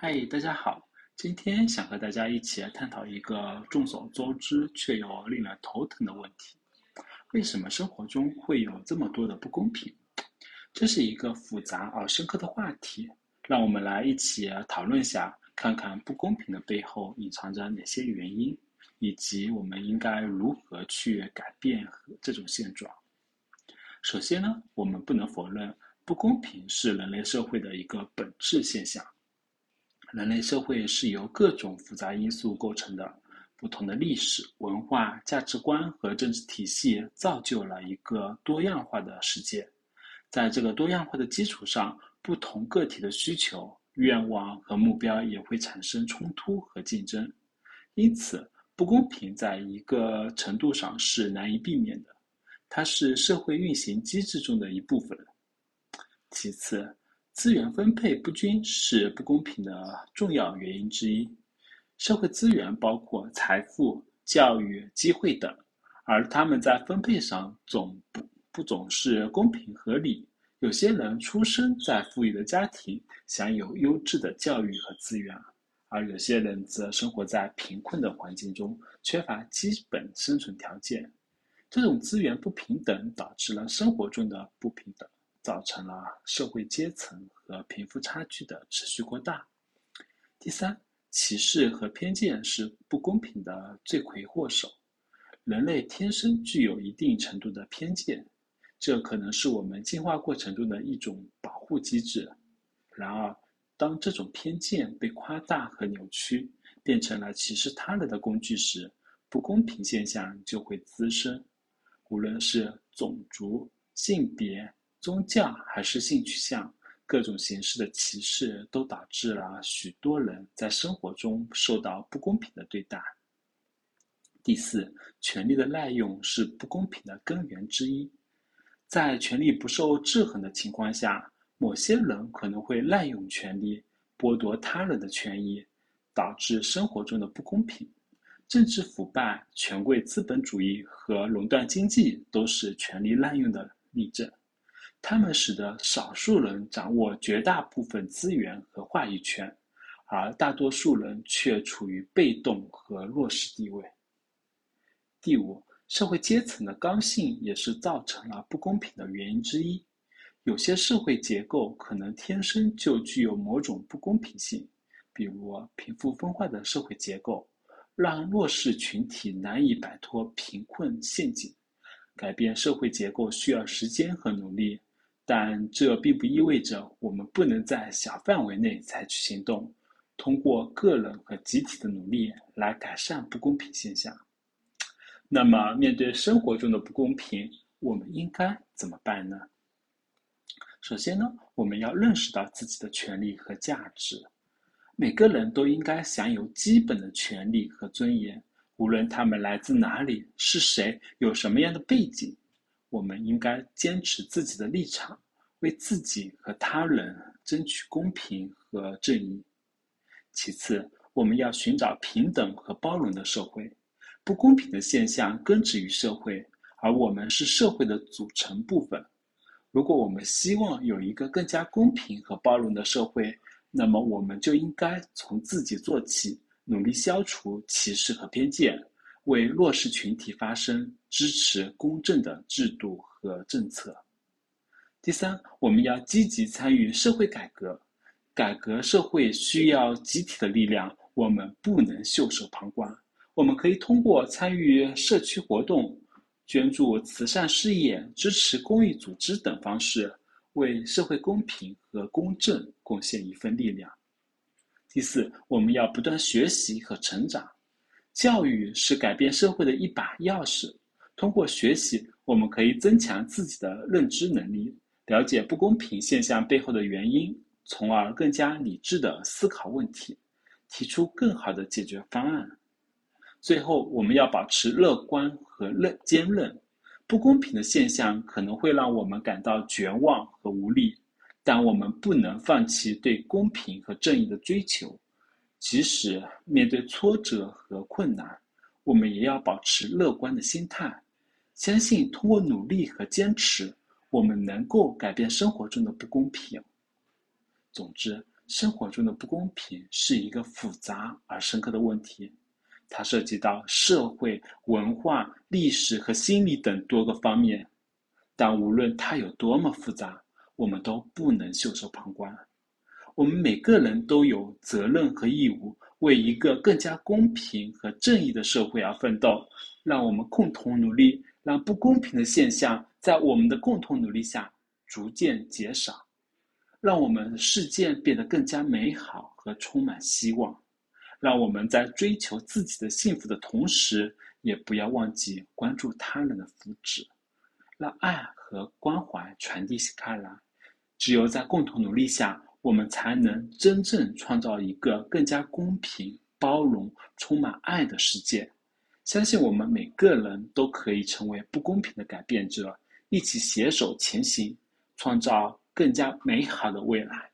嗨，大家好，今天想和大家一起来探讨一个众所周知却又令人头疼的问题：为什么生活中会有这么多的不公平？这是一个复杂而深刻的话题，让我们来一起讨论下，看看不公平的背后隐藏着哪些原因，以及我们应该如何去改变这种现状。首先呢，我们不能否认不公平是人类社会的一个本质现象。人类社会是由各种复杂因素构成的，不同的历史文化、价值观和政治体系造就了一个多样化的世界。在这个多样化的基础上，不同个体的需求、愿望和目标也会产生冲突和竞争。因此，不公平在一个程度上是难以避免的，它是社会运行机制中的一部分。其次，资源分配不均是不公平的重要原因之一。社会资源包括财富、教育、机会等，而他们在分配上总不不总是公平合理。有些人出生在富裕的家庭，享有优质的教育和资源，而有些人则生活在贫困的环境中，缺乏基本生存条件。这种资源不平等导致了生活中的不平等。造成了社会阶层和贫富差距的持续扩大。第三，歧视和偏见是不公平的罪魁祸首。人类天生具有一定程度的偏见，这可能是我们进化过程中的一种保护机制。然而，当这种偏见被夸大和扭曲，变成了歧视他人的工具时，不公平现象就会滋生。无论是种族、性别。宗教还是性取向，各种形式的歧视都导致了许多人在生活中受到不公平的对待。第四，权力的滥用是不公平的根源之一。在权力不受制衡的情况下，某些人可能会滥用权力，剥夺他人的权益，导致生活中的不公平。政治腐败、权贵资本主义和垄断经济都是权力滥用的例证。他们使得少数人掌握绝大部分资源和话语权，而大多数人却处于被动和弱势地位。第五，社会阶层的刚性也是造成了不公平的原因之一。有些社会结构可能天生就具有某种不公平性，比如贫富分化的社会结构，让弱势群体难以摆脱贫困陷阱。改变社会结构需要时间和努力。但这并不意味着我们不能在小范围内采取行动，通过个人和集体的努力来改善不公平现象。那么，面对生活中的不公平，我们应该怎么办呢？首先呢，我们要认识到自己的权利和价值。每个人都应该享有基本的权利和尊严，无论他们来自哪里、是谁、有什么样的背景。我们应该坚持自己的立场，为自己和他人争取公平和正义。其次，我们要寻找平等和包容的社会。不公平的现象根植于社会，而我们是社会的组成部分。如果我们希望有一个更加公平和包容的社会，那么我们就应该从自己做起，努力消除歧视和偏见。为弱势群体发声，支持公正的制度和政策。第三，我们要积极参与社会改革。改革社会需要集体的力量，我们不能袖手旁观。我们可以通过参与社区活动、捐助慈善事业、支持公益组织等方式，为社会公平和公正贡献一份力量。第四，我们要不断学习和成长。教育是改变社会的一把钥匙。通过学习，我们可以增强自己的认知能力，了解不公平现象背后的原因，从而更加理智地思考问题，提出更好的解决方案。最后，我们要保持乐观和韧坚韧。不公平的现象可能会让我们感到绝望和无力，但我们不能放弃对公平和正义的追求。即使面对挫折和困难，我们也要保持乐观的心态，相信通过努力和坚持，我们能够改变生活中的不公平。总之，生活中的不公平是一个复杂而深刻的问题，它涉及到社会、文化、历史和心理等多个方面。但无论它有多么复杂，我们都不能袖手旁观。我们每个人都有责任和义务，为一个更加公平和正义的社会而奋斗。让我们共同努力，让不公平的现象在我们的共同努力下逐渐减少。让我们的世界变得更加美好和充满希望，让我们在追求自己的幸福的同时，也不要忘记关注他人的福祉，让爱和关怀传递开来。只有在共同努力下，我们才能真正创造一个更加公平、包容、充满爱的世界。相信我们每个人都可以成为不公平的改变者，一起携手前行，创造。更加美好的未来。